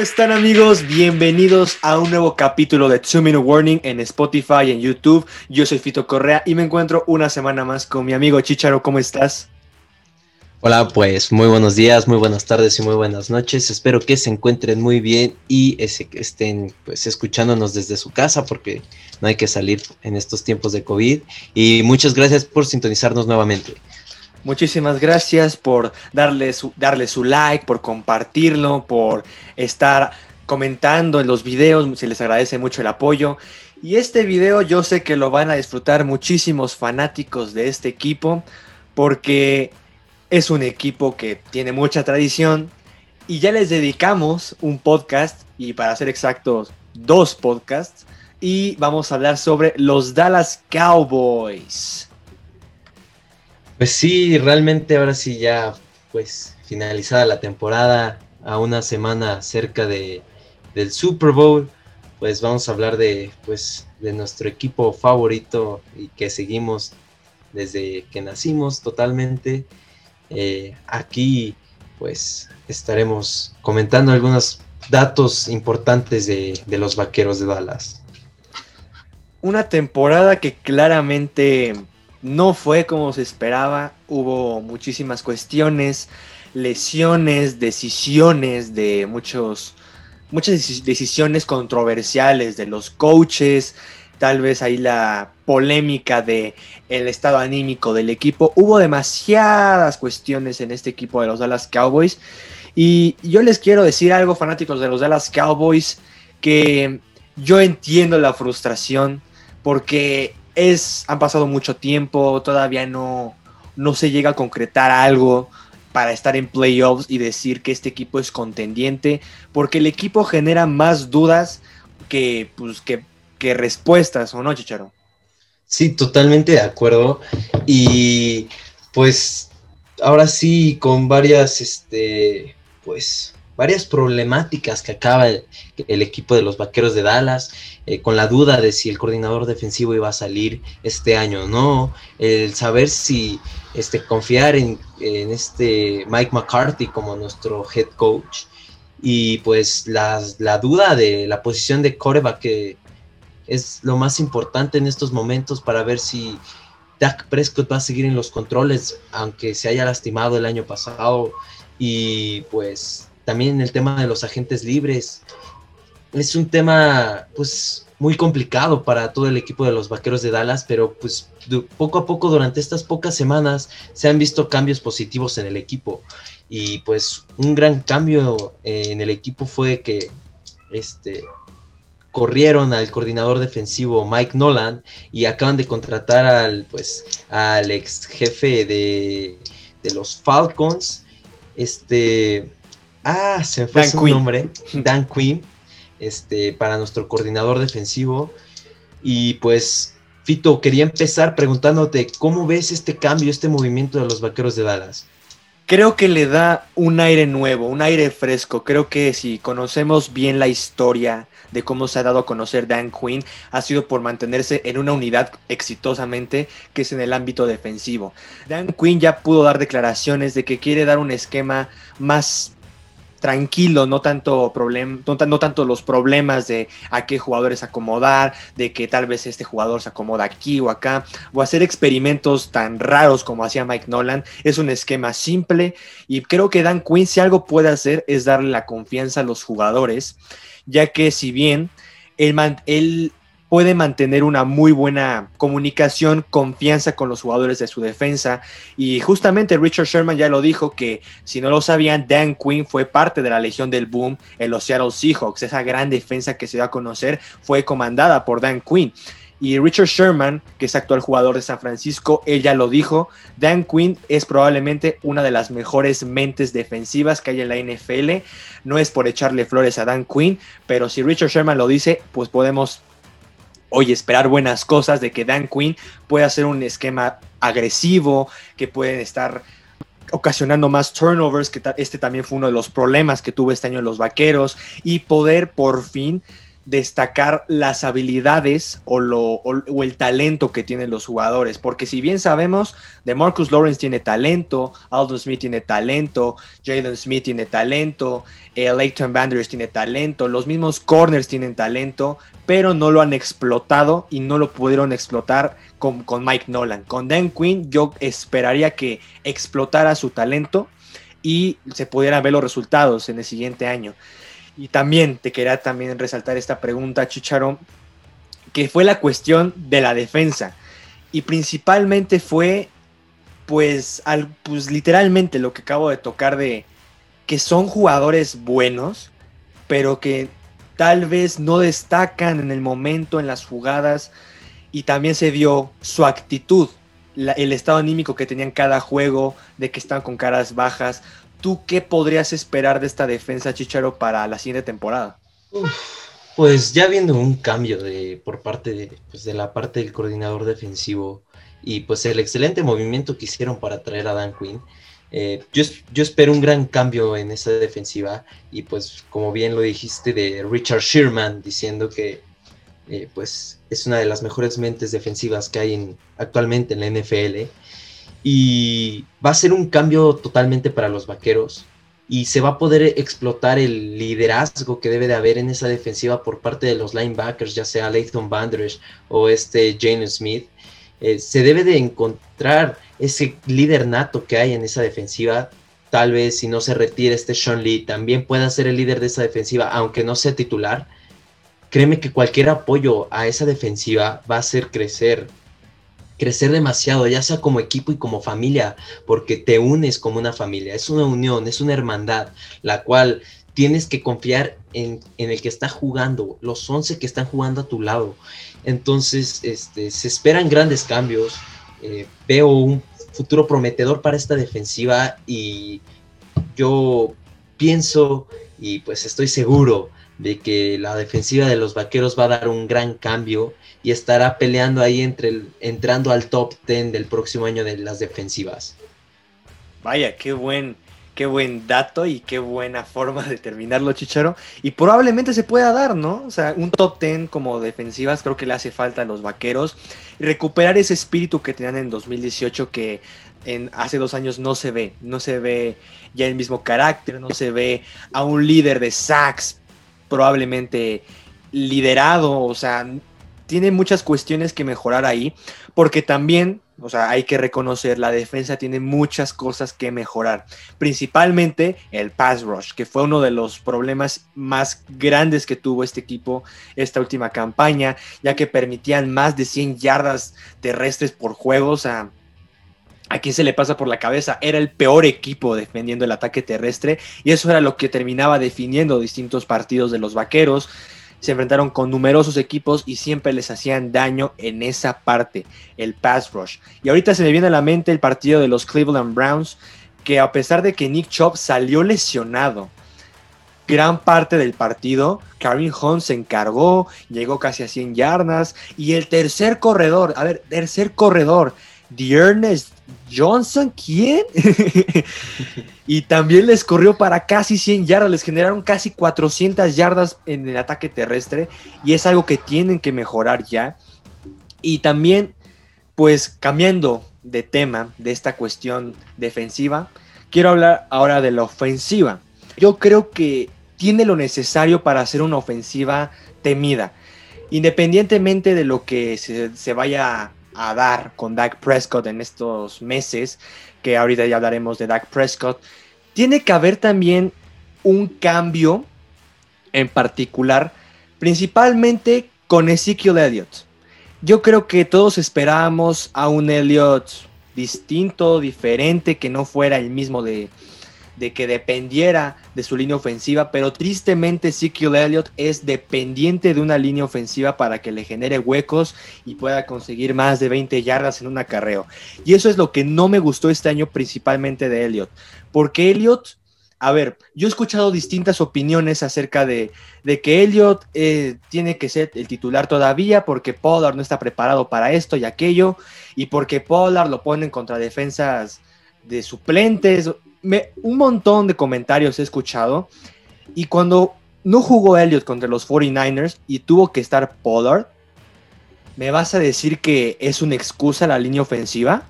¿Cómo están amigos? Bienvenidos a un nuevo capítulo de Two Minute Warning en Spotify y en YouTube. Yo soy Fito Correa y me encuentro una semana más con mi amigo Chicharo. ¿Cómo estás? Hola, pues muy buenos días, muy buenas tardes y muy buenas noches. Espero que se encuentren muy bien y estén pues escuchándonos desde su casa porque no hay que salir en estos tiempos de COVID. Y muchas gracias por sintonizarnos nuevamente. Muchísimas gracias por darle su, su like, por compartirlo, por estar comentando en los videos. Se les agradece mucho el apoyo. Y este video yo sé que lo van a disfrutar muchísimos fanáticos de este equipo porque es un equipo que tiene mucha tradición y ya les dedicamos un podcast y para ser exactos dos podcasts y vamos a hablar sobre los Dallas Cowboys. Pues sí, realmente ahora sí ya pues finalizada la temporada a una semana cerca de, del Super Bowl, pues vamos a hablar de pues de nuestro equipo favorito y que seguimos desde que nacimos totalmente eh, aquí pues estaremos comentando algunos datos importantes de, de los Vaqueros de Dallas. Una temporada que claramente no fue como se esperaba, hubo muchísimas cuestiones, lesiones, decisiones de muchos, muchas decisiones controversiales de los coaches, tal vez ahí la polémica de el estado anímico del equipo. Hubo demasiadas cuestiones en este equipo de los Dallas Cowboys. Y yo les quiero decir algo fanáticos de los Dallas Cowboys que yo entiendo la frustración porque es han pasado mucho tiempo, todavía no no se llega a concretar algo para estar en playoffs y decir que este equipo es contendiente, porque el equipo genera más dudas que, pues, que que respuestas, ¿o no, Chicharo? Sí, totalmente de acuerdo. Y pues ahora sí, con varias, este, pues, varias problemáticas que acaba el, equipo de los Vaqueros de Dallas, eh, con la duda de si el coordinador defensivo iba a salir este año o no, el saber si este, confiar en, en este Mike McCarthy como nuestro head coach, y pues la, la duda de la posición de coreback que es lo más importante en estos momentos para ver si Dak Prescott va a seguir en los controles, aunque se haya lastimado el año pasado. Y pues también el tema de los agentes libres. Es un tema pues muy complicado para todo el equipo de los Vaqueros de Dallas, pero pues poco a poco durante estas pocas semanas se han visto cambios positivos en el equipo. Y pues un gran cambio en el equipo fue que este corrieron al coordinador defensivo Mike Nolan y acaban de contratar al pues al ex jefe de, los Falcons este ah se fue su nombre Dan Quinn este para nuestro coordinador defensivo y pues Fito quería empezar preguntándote cómo ves este cambio este movimiento de los Vaqueros de Dallas creo que le da un aire nuevo, un aire fresco. Creo que si conocemos bien la historia de cómo se ha dado a conocer Dan Quinn, ha sido por mantenerse en una unidad exitosamente, que es en el ámbito defensivo. Dan Quinn ya pudo dar declaraciones de que quiere dar un esquema más tranquilo, no tanto, no, tanto los problemas de a qué jugadores acomodar, de que tal vez este jugador se acomoda aquí o acá, o hacer experimentos tan raros como hacía Mike Nolan. Es un esquema simple y creo que Dan Quinn si algo puede hacer es darle la confianza a los jugadores, ya que si bien él, él puede mantener una muy buena comunicación, confianza con los jugadores de su defensa. Y justamente Richard Sherman ya lo dijo que si no lo sabían, Dan Quinn fue parte de la Legión del Boom en los Seattle Seahawks. Esa gran defensa que se dio a conocer fue comandada por Dan Quinn. Y Richard Sherman, que es actual jugador de San Francisco, él ya lo dijo, Dan Quinn es probablemente una de las mejores mentes defensivas que hay en la NFL. No es por echarle flores a Dan Quinn, pero si Richard Sherman lo dice, pues podemos hoy esperar buenas cosas de que Dan Quinn pueda hacer un esquema agresivo, que pueden estar ocasionando más turnovers, que este también fue uno de los problemas que tuvo este año los vaqueros, y poder por fin destacar las habilidades o, lo, o, el talento que tienen los jugadores. Porque si bien sabemos, de Marcus Lawrence tiene talento, Aldon Smith tiene talento, Jalen Smith tiene talento, eh, Leighton Vanders tiene talento, los mismos corners tienen talento, pero no lo han explotado y no lo pudieron explotar con, con Mike Nolan. Con Dan Quinn yo esperaría que explotara su talento y se pudieran ver los resultados en el siguiente año. Y también te quería también resaltar esta pregunta, Chicharo, que fue la cuestión de la defensa. Y principalmente fue, pues, al, pues literalmente lo que acabo de tocar de que son jugadores buenos, pero que tal vez no destacan en el momento, en las jugadas, y también se vio su actitud, el estado anímico que tenían cada juego, de que estaban con caras bajas. ¿Tú qué podrías esperar de esta defensa, Chicharo, para la siguiente temporada? pues ya viendo un cambio de, por parte de, pues de la parte del coordinador defensivo y pues el excelente movimiento que hicieron para traer a Dan Quinn, eh, yo, yo, espero un gran cambio en esa defensiva y pues como bien lo dijiste de Richard Sherman diciendo que eh, pues es una de las mejores mentes defensivas que hay en, actualmente en la NFL y va a ser un cambio totalmente para los vaqueros y se va a poder explotar el liderazgo que debe de haber en esa defensiva por parte de los linebackers, ya sea Leighton Banders o este Jane Smith. Eh, se debe de encontrar ese líder nato que hay en esa defensiva. Tal vez si no se retira este Sean Lee, también pueda ser el líder de esa defensiva, aunque no sea titular. Créeme que cualquier apoyo a esa defensiva va a hacer crecer crecer demasiado, ya sea como equipo y como familia, porque te unes como una familia, es una unión, es una hermandad, la cual tienes que confiar en, el que está jugando, los 11 que están jugando a tu lado. Entonces, este, se esperan grandes cambios, eh, veo un futuro prometedor para esta defensiva y yo pienso y pues estoy seguro de que la defensiva de los Vaqueros va a dar un gran cambio y estará peleando ahí entre el, entrando al top 10 del próximo año de las defensivas. Vaya, qué buen, qué buen dato y qué buena forma de terminarlo, Chicharo. Y probablemente se pueda dar, ¿no? O sea, un top 10 como defensivas creo que le hace falta a los vaqueros. Recuperar ese espíritu que tenían en 2018 que en, hace dos años no se ve. No se ve ya el mismo carácter, no se ve a un líder de sacks probablemente liderado, o sea, tiene muchas cuestiones que mejorar ahí, porque también, o sea, hay que reconocer, la defensa tiene muchas cosas que mejorar, principalmente el pass rush, que fue uno de los problemas más grandes que tuvo este equipo esta última campaña, ya que permitían más de 100 yardas terrestres por juego, o sea, a quién se le pasa por la cabeza, era el peor equipo defendiendo el ataque terrestre y eso era lo que terminaba definiendo distintos partidos de los Vaqueros se enfrentaron con numerosos equipos y siempre les hacían daño en esa parte, el pass rush. Y ahorita se me viene a la mente el partido de los Cleveland Browns, que a pesar de que Nick Chubb salió lesionado, gran parte del partido, Karim Hunt se encargó, llegó casi a 100 yardas, y el tercer corredor, a ver, tercer corredor, Ernest Johnson, ¿quién? y también les corrió para casi 100 yardas, les generaron casi 400 yardas en el ataque terrestre y es algo que tienen que mejorar ya. Y también, pues cambiando de tema de esta cuestión defensiva, quiero hablar ahora de la ofensiva. Yo creo que tiene lo necesario para hacer una ofensiva temida. Independientemente de lo que se, se vaya a dar con Dak Prescott en estos meses, que ahorita ya hablaremos de Dak Prescott, tiene que haber también un cambio en particular, principalmente con Ezekiel Elliott. Yo creo que todos esperábamos a un Elliott distinto, diferente, que no fuera el mismo de, de que dependiera de su línea ofensiva, pero tristemente Ezekiel Elliott es dependiente de una línea ofensiva para que le genere huecos y pueda conseguir más de 20 yardas en un acarreo. Y eso es lo que no me gustó este año principalmente de Elliott, porque Elliott, a ver, yo he escuchado distintas opiniones acerca de, que Elliott eh, tiene que ser el titular todavía porque Pollard no está preparado para esto y aquello, y porque Pollard lo ponen contra defensas de suplentes un montón de comentarios he escuchado y cuando no jugó Elliott contra los 49ers y tuvo que estar Pollard, ¿me vas a decir que es una excusa la línea ofensiva?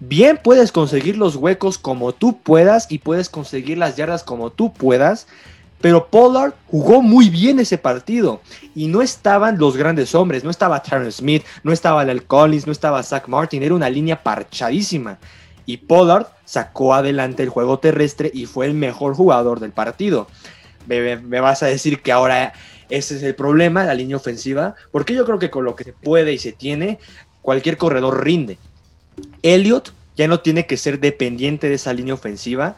Bien puedes conseguir los huecos como tú puedas y puedes conseguir las yardas como tú puedas, pero Pollard jugó muy bien ese partido y no estaban los grandes hombres, no estaba Terrence Smith, no estaba Lel Collins, no estaba Zach Martin, era una línea parchadísima. Y Pollard sacó adelante el juego terrestre y fue el mejor jugador del partido. Me, me, vas a decir que ahora ese es el problema, la línea ofensiva, porque yo creo que con lo que se puede y se tiene, cualquier corredor rinde. Elliot ya no tiene que ser dependiente de esa línea ofensiva.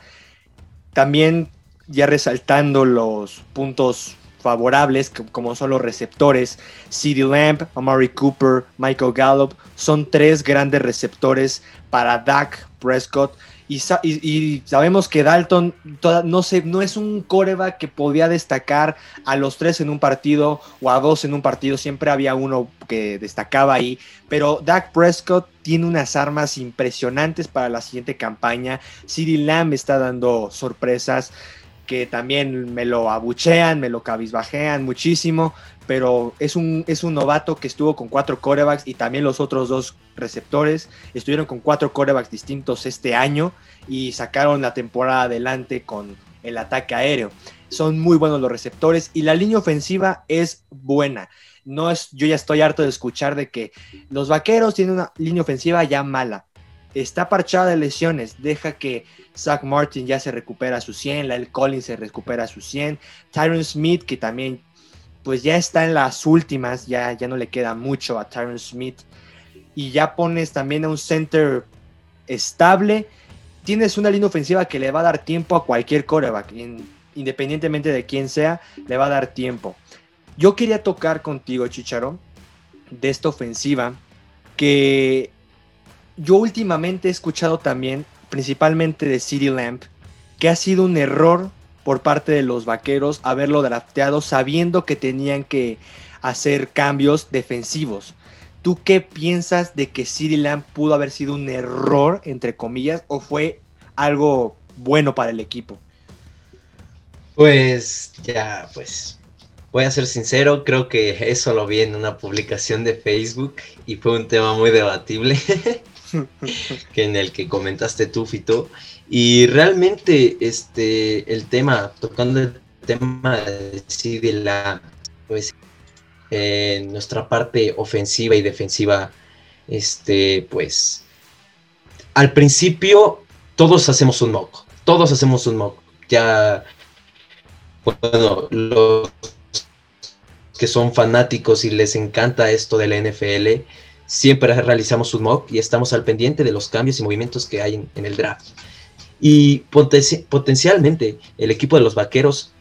También ya resaltando los puntos favorables, como son los receptores, CeeDee Lamb, Amari Cooper, Michael Gallup, son tres grandes receptores para Dak Prescott. Y, sabemos que Dalton no, es un coreback que podía destacar a los tres en un partido o a dos en un partido, siempre había uno que destacaba ahí, pero Dak Prescott tiene unas armas impresionantes para la siguiente campaña, CeeDee Lamb está dando sorpresas, que también me lo abuchean, me lo cabizbajean muchísimo, pero es un, es un novato que estuvo con cuatro corebacks y también los otros dos receptores estuvieron con cuatro corebacks distintos este año y sacaron la temporada adelante con el ataque aéreo. Son muy buenos los receptores y la línea ofensiva es buena. No es, yo ya estoy harto de escuchar de que los vaqueros tienen una línea ofensiva ya mala está parchada de lesiones, deja que Zach Martin ya se recupera a su 100, el Collins se recupera a su 100, Tyron Smith que también pues ya está en las últimas, ya, ya no le queda mucho a Tyron Smith y ya pones también a un center estable, tienes una línea ofensiva que le va a dar tiempo a cualquier coreback, independientemente de quién sea, le va a dar tiempo. Yo quería tocar contigo, Chicharo, de esta ofensiva que yo últimamente he escuchado también, principalmente de City Lamp, que ha sido un error por parte de los vaqueros haberlo drafteado sabiendo que tenían que hacer cambios defensivos. ¿Tú qué piensas de que City Lamp pudo haber sido un error, entre comillas, o fue algo bueno para el equipo? Pues ya, pues voy a ser sincero, creo que eso lo vi en una publicación de Facebook y fue un tema muy debatible. que en el que comentaste tú, Fito. Y realmente este, el tema, tocando el tema de, de la, pues, eh, nuestra parte ofensiva y defensiva, este, pues, al principio todos hacemos un mock, todos hacemos un mock. Ya, bueno, los que son fanáticos y les encanta esto de la NFL, siempre realizamos un mock y estamos al pendiente de los cambios y movimientos que hay en, el draft. Y potencialmente el equipo de los vaqueros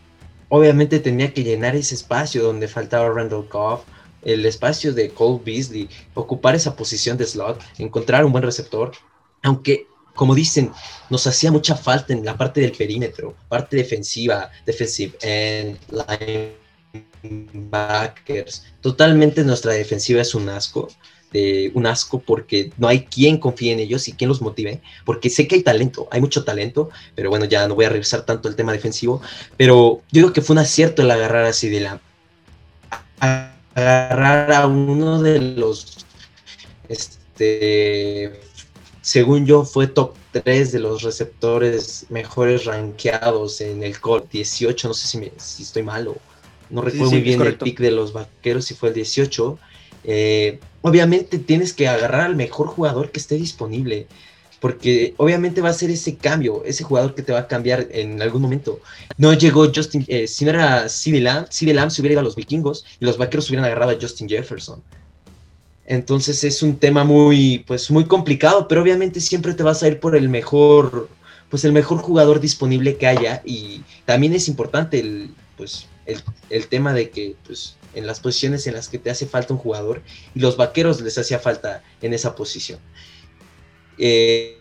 obviamente tenía que llenar ese espacio donde faltaba Randall Cobb, el espacio de Cole Beasley, ocupar esa posición de slot, encontrar un buen receptor, aunque como dicen, nos hacía mucha falta en la parte del perímetro, parte defensiva, defensive end, linebackers. Totalmente nuestra defensiva es un asco un asco porque no hay quien confíe en ellos y quien los motive, porque sé que hay talento, hay mucho talento, pero bueno, ya no voy a revisar tanto el tema defensivo, pero yo digo que fue un acierto el agarrar así de la agarrar a uno de los este según yo fue top 3 de los receptores mejores rankeados en el core 18, no sé si, si estoy mal o no recuerdo muy bien el pick de los vaqueros si fue el 18 eh, obviamente tienes que agarrar al mejor jugador que esté disponible, porque obviamente va a ser ese cambio, ese jugador que te va a cambiar en algún momento. No llegó Justin, eh, si no era CD Lamb, CD Lamb se hubiera ido a los vikingos y los vaqueros hubieran agarrado a Justin Jefferson. Entonces es un tema muy, pues, muy complicado, pero obviamente siempre te vas a ir por el mejor, pues el mejor jugador disponible que haya y también es importante el, pues, el, el tema de que, pues, en las posiciones en las que te hace falta un jugador y los vaqueros les hacía falta en esa posición. Eh,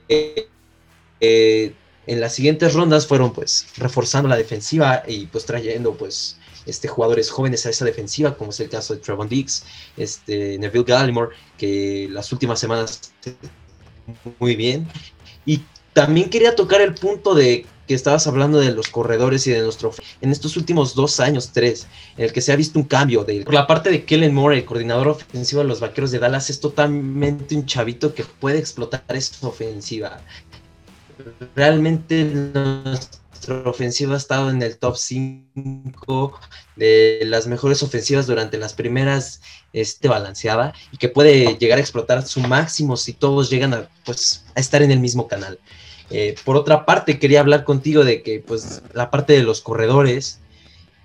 eh, en las siguientes rondas fueron pues reforzando la defensiva y pues trayendo pues este, jugadores jóvenes a esa defensiva, como es el caso de Trevon Diggs, este, Neville Gallimore, que las últimas semanas muy bien. Y también quería tocar el punto de que estabas hablando de los corredores y de nuestro en estos últimos dos años, tres, en el que se ha visto un cambio. De, por la parte de Kellen Moore, el coordinador ofensivo de los Vaqueros de Dallas, es totalmente un chavito que puede explotar esa ofensiva. Realmente nuestra ofensiva ha estado en el top 5 de las mejores ofensivas durante las primeras este, balanceada y que puede llegar a explotar su máximo si todos llegan a, pues, a estar en el mismo canal. Eh, por otra parte, quería hablar contigo de que, pues, la parte de los corredores,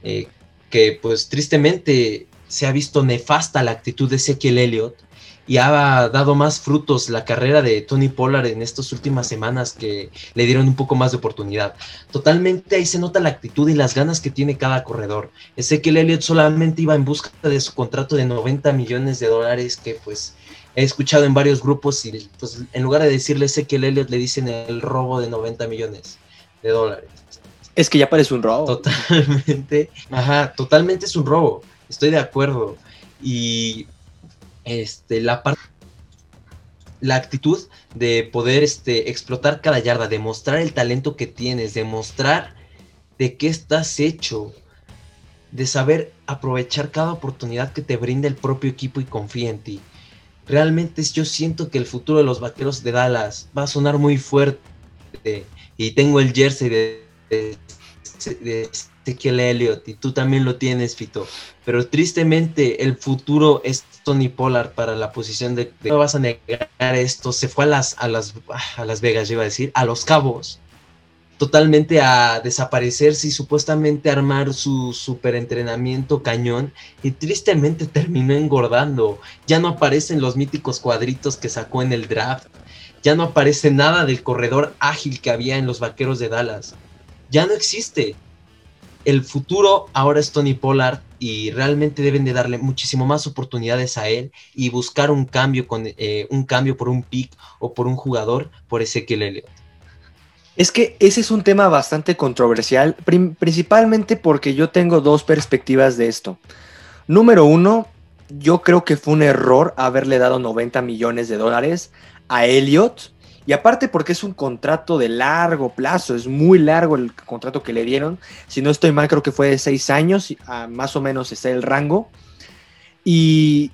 eh, que, pues, tristemente se ha visto nefasta la actitud de Ezequiel Elliott y ha dado más frutos la carrera de Tony Pollard en estas últimas semanas que le dieron un poco más de oportunidad. Totalmente ahí se nota la actitud y las ganas que tiene cada corredor. Ezequiel Elliott solamente iba en busca de su contrato de 90 millones de dólares que pues he escuchado en varios grupos y pues en lugar de decirle Ezequiel Elliott le dicen el robo de 90 millones de dólares. Es que ya parece un robo. Totalmente, ajá, totalmente es un robo. Estoy de acuerdo. Y este, la parte la actitud de poder este, explotar cada yarda, demostrar el talento que tienes, demostrar de qué estás hecho, de saber aprovechar cada oportunidad que te brinda el propio equipo y confía en ti realmente yo siento que el futuro de los vaqueros de Dallas va a sonar muy fuerte. Y tengo el jersey de, de, Ezequiel Elliott y tú también lo tienes, Fito. Pero tristemente el futuro es Tony Pollard para la posición de... no vas a negar esto. Se fue a las, a las, a las Vegas, iba a decir, a los Cabos totalmente a desaparecerse y supuestamente armar su super entrenamiento cañón y tristemente terminó engordando. Ya no aparecen los míticos cuadritos que sacó en el draft. Ya no aparece nada del corredor ágil que había en los Vaqueros de Dallas. Ya no existe. El futuro ahora es Tony Pollard y realmente deben de darle muchísimo más oportunidades a él y buscar un cambio con eh, un cambio por un pick o por un jugador por Ezequiel Elliott. Es que ese es un tema bastante controversial, principalmente porque yo tengo dos perspectivas de esto. Número uno, yo creo que fue un error haberle dado 90 millones de dólares a Elliot. Y aparte porque es un contrato de largo plazo, es muy largo el contrato que le dieron. Si no estoy mal, creo que fue de seis años, más o menos está el rango. Y,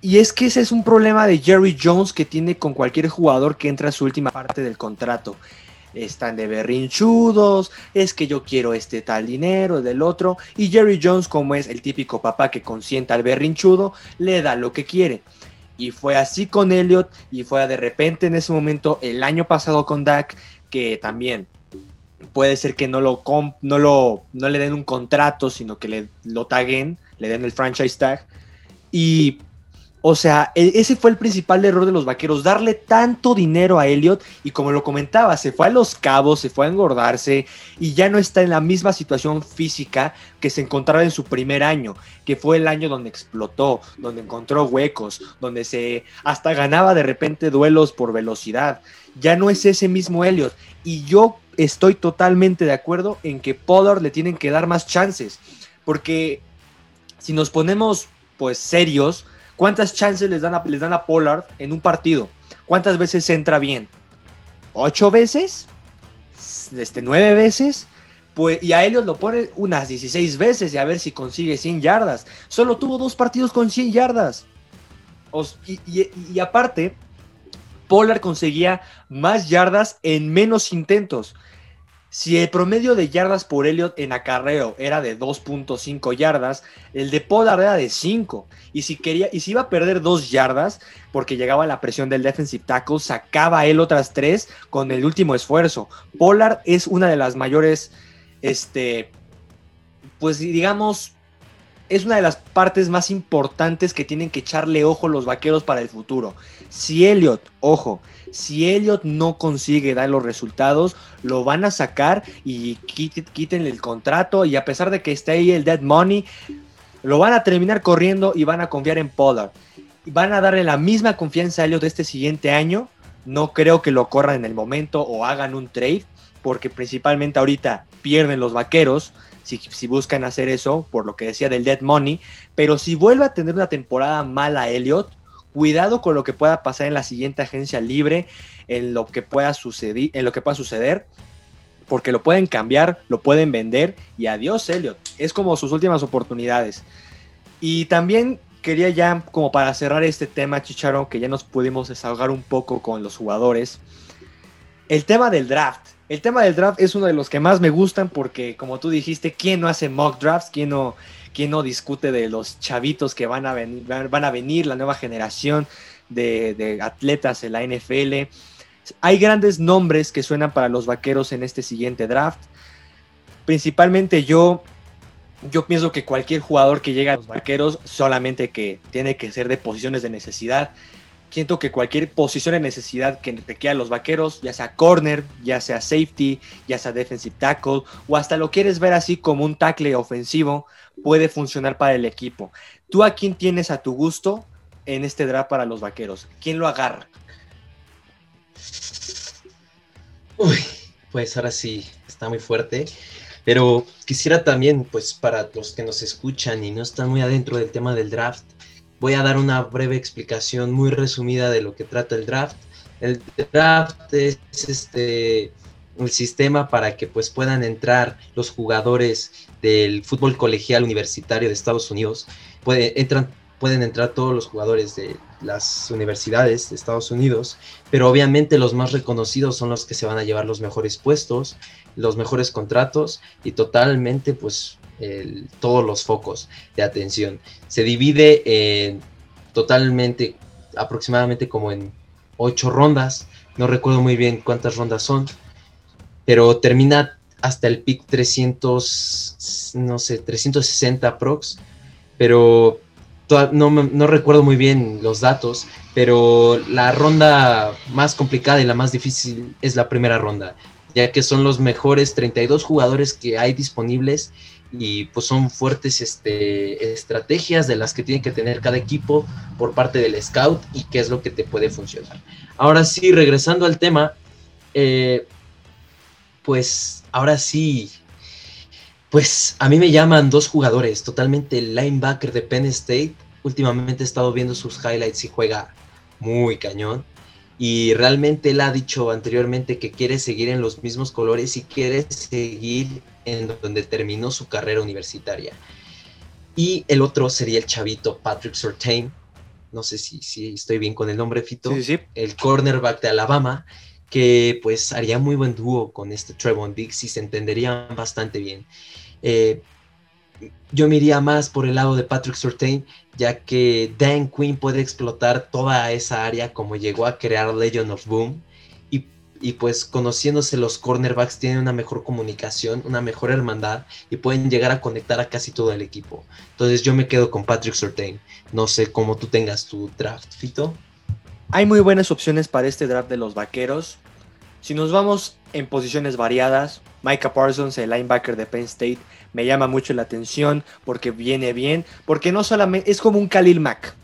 y es que ese es un problema de Jerry Jones que tiene con cualquier jugador que entra a su última parte del contrato están de berrinchudos, es que yo quiero este tal dinero del otro, y Jerry Jones, como es el típico papá que consienta al berrinchudo, le da lo que quiere. Y fue así con Elliot, y fue de repente en ese momento, el año pasado con Dak, que también puede ser que no lo, no lo no le den un contrato, sino que le lo taguen, le den el franchise tag. Y o sea, e, ese fue el principal error de los vaqueros, darle tanto dinero a Elliot y como lo comentaba, se fue a los cabos, se fue a engordarse y ya no está en la misma situación física que se encontraba en su primer año, que fue el año donde explotó, donde encontró huecos, donde se hasta ganaba de repente duelos por velocidad. Ya no es ese mismo Elliot y yo estoy totalmente de acuerdo en que Pollard le tienen que dar más chances, porque si nos ponemos pues serios, ¿Cuántas chances les dan, a, les dan a Pollard en un partido? ¿Cuántas veces entra bien? ¿Ocho veces? Este, ¿Nueve veces? Pues, y a Elliot lo pone unas 16 veces y a ver si consigue 100 yardas. Solo tuvo dos partidos con 100 yardas. y, aparte, Pollard conseguía más yardas en menos intentos. Si el promedio de yardas por Elliot en acarreo era de 2.5 yardas, el de Pollard era de 5. Y si quería, y si iba a perder 2 yardas, porque llegaba la presión del defensive tackle, sacaba él otras 3 con el último esfuerzo. Pollard es una de las mayores, este, pues digamos, es una de las partes más importantes que tienen que echarle ojo los vaqueros para el futuro. Si Elliot, ojo, si Elliot no consigue dar los resultados, lo van a sacar y quiten el contrato. Y a pesar de que esté ahí el dead money, lo van a terminar corriendo y van a confiar en Pollard. Van a darle la misma confianza a Elliot este siguiente año. No creo que lo corran en el momento o hagan un trade, porque principalmente ahorita pierden los vaqueros. Si, buscan hacer eso, por lo que decía del Dead Money, pero si vuelve a tener una temporada mala Elliot, cuidado con lo que pueda pasar en la siguiente agencia libre, en lo que pueda suceder, en lo que pueda suceder, porque lo pueden cambiar, lo pueden vender y adiós Elliot. Es como sus últimas oportunidades. Y también quería ya como para cerrar este tema, Chicharo, que ya nos pudimos desahogar un poco con los jugadores. El tema del draft. El tema del draft es uno de los que más me gustan porque, como tú dijiste, ¿quién no hace mock drafts? ¿Quién no, quién no discute de los chavitos que van a venir, van a venir la nueva generación de, atletas en la NFL? Hay grandes nombres que suenan para los vaqueros en este siguiente draft. Principalmente yo yo pienso que cualquier jugador que llegue a los vaqueros solamente que tiene que ser de posiciones de necesidad. Siento que cualquier posición de necesidad que requiera los vaqueros, ya sea corner, ya sea safety, ya sea defensive tackle, o hasta lo quieres ver así como un tackle ofensivo, puede funcionar para el equipo. ¿Tú a quién tienes a tu gusto en este draft para los vaqueros? ¿Quién lo agarra? Uy, pues ahora sí, está muy fuerte. Pero quisiera también, pues para los que nos escuchan y no están muy adentro del tema del draft, voy a dar una breve explicación muy resumida de lo que trata el draft. El draft es este un sistema para que pues puedan entrar los jugadores del fútbol colegial universitario de Estados Unidos. Pueden entrar todos los jugadores de las universidades de Estados Unidos, pero obviamente los más reconocidos son los que se van a llevar los mejores puestos los mejores contratos y totalmente pues todos los focos de atención. Se divide en totalmente aproximadamente como en ocho rondas, no recuerdo muy bien cuántas rondas son, pero termina hasta el pick 300, no sé, 360 prox, pero no, no, recuerdo muy bien los datos, pero la ronda más complicada y la más difícil es la primera ronda ya que son los mejores 32 jugadores que hay disponibles y pues son fuertes este, estrategias de las que tiene que tener cada equipo por parte del scout y qué es lo que te puede funcionar. Ahora sí, regresando al tema, eh, pues ahora sí, pues a mí me llaman dos jugadores, totalmente el linebacker de Penn State. Últimamente he estado viendo sus highlights y juega muy cañón y realmente él ha dicho anteriormente que quiere seguir en los mismos colores y quiere seguir en donde terminó su carrera universitaria. Y el otro sería el chavito Patrick Surtain, no sé si, si estoy bien con el nombre Fito, el cornerback de Alabama, que pues haría muy buen dúo con este Trevon Diggs y se entenderían bastante bien. Eh, yo me iría más por el lado de Patrick Surtain, ya que Dan Quinn puede explotar toda esa área como llegó a crear Legend of Boom. Y, pues conociéndose los cornerbacks tienen una mejor comunicación, una mejor hermandad y pueden llegar a conectar a casi todo el equipo. Entonces yo me quedo con Patrick Surtain. No sé cómo tú tengas tu draft, Fito. Hay muy buenas opciones para este draft de los vaqueros. Si nos vamos en posiciones variadas, Micah Parsons, el linebacker de Penn State, me llama mucho la atención porque viene bien, porque no solamente es como un Khalil Mack.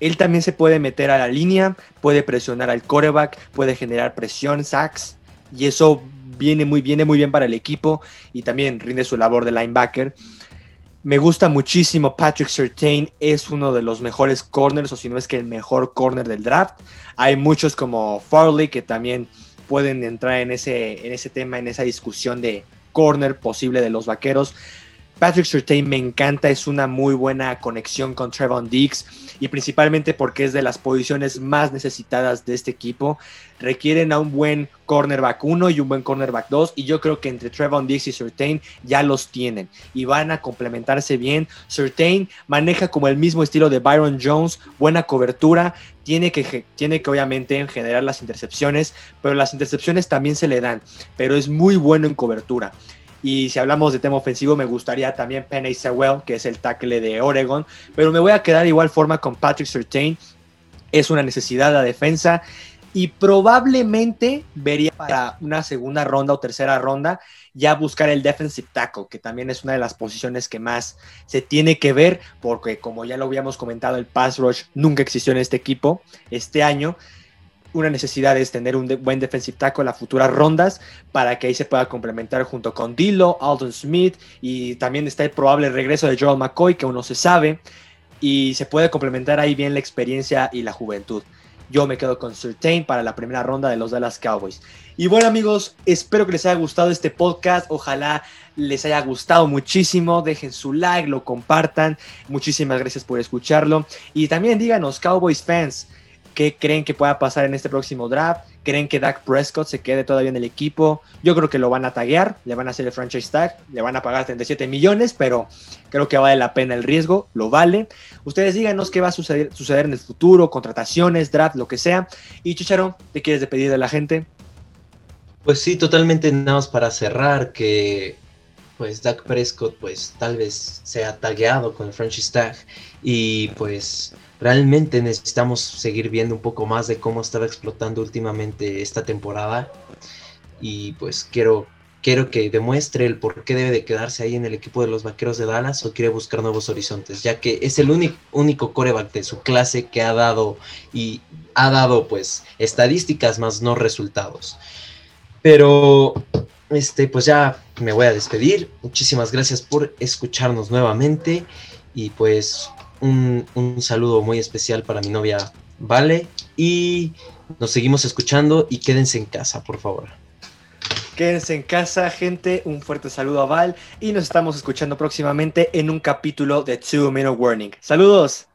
Él también se puede meter a la línea, puede presionar al coreback, puede generar presión, sacks, y eso viene muy, viene muy bien para el equipo y también rinde su labor de linebacker. Me gusta muchísimo Patrick Surtain, es uno de los mejores corners, o si no es que el mejor corner del draft. Hay muchos como Farley que también pueden entrar en ese, en ese tema, en esa discusión de corner posible de los vaqueros. Patrick Surtain me encanta, es una muy buena conexión con Trevon Diggs y principalmente porque es de las posiciones más necesitadas de este equipo. Requieren a un buen cornerback 1 y un buen cornerback 2 y yo creo que entre Trevon Diggs y Surtain ya los tienen y van a complementarse bien. Surtain maneja como el mismo estilo de Byron Jones, buena cobertura, tiene que, tiene que obviamente generar las intercepciones, pero las intercepciones también se le dan, pero es muy bueno en cobertura. Y si hablamos de tema ofensivo, me gustaría también Penny Sewell, que es el tackle de Oregon. Pero me voy a quedar igual forma con Patrick Surtain. Es una necesidad la defensa. Y probablemente vería para una segunda ronda o tercera ronda ya buscar el defensive tackle, que también es una de las posiciones que más se tiene que ver, porque como ya lo habíamos comentado, el pass rush nunca existió en este equipo este año una necesidad es tener un buen defensive tackle en las futuras rondas para que ahí se pueda complementar junto con Dilo, Alton Smith y también está el probable regreso de Joel McCoy que aún no se sabe. y se puede complementar ahí bien la experiencia y la juventud. Yo me quedo con Certain para la primera ronda de los Dallas Cowboys. Y bueno amigos, espero que les haya gustado este podcast. Ojalá les haya gustado muchísimo. Dejen su like, lo compartan. Muchísimas gracias por escucharlo. Y también díganos, Cowboys fans, ¿qué creen que pueda pasar en este próximo draft? ¿Creen que Dak Prescott se quede todavía en el equipo? Yo creo que lo van a taguear, le van a hacer el franchise tag, le van a pagar 37 millones, pero creo que vale la pena el riesgo, lo vale. Ustedes díganos qué va a suceder, en el futuro, contrataciones, draft, lo que sea. Y Chicharo, ¿qué quieres despedir de la gente? Pues sí, totalmente nada más para cerrar que pues Dak Prescott pues tal vez sea tagueado con el franchise tag y pues realmente necesitamos seguir viendo un poco más de cómo estaba explotando últimamente esta temporada y pues quiero quiero que demuestre el por qué debe de quedarse ahí en el equipo de los Vaqueros de Dallas o quiere buscar nuevos horizontes, ya que es el único, único coreback de su clase que ha dado y ha dado pues estadísticas más no resultados. Pero este pues ya me voy a despedir. Muchísimas gracias por escucharnos nuevamente y pues un, saludo muy especial para mi novia Vale y nos seguimos escuchando y quédense en casa, por favor. Quédense en casa, gente. Un fuerte saludo a Val y nos estamos escuchando próximamente en un capítulo de Two Minute Warning. Saludos.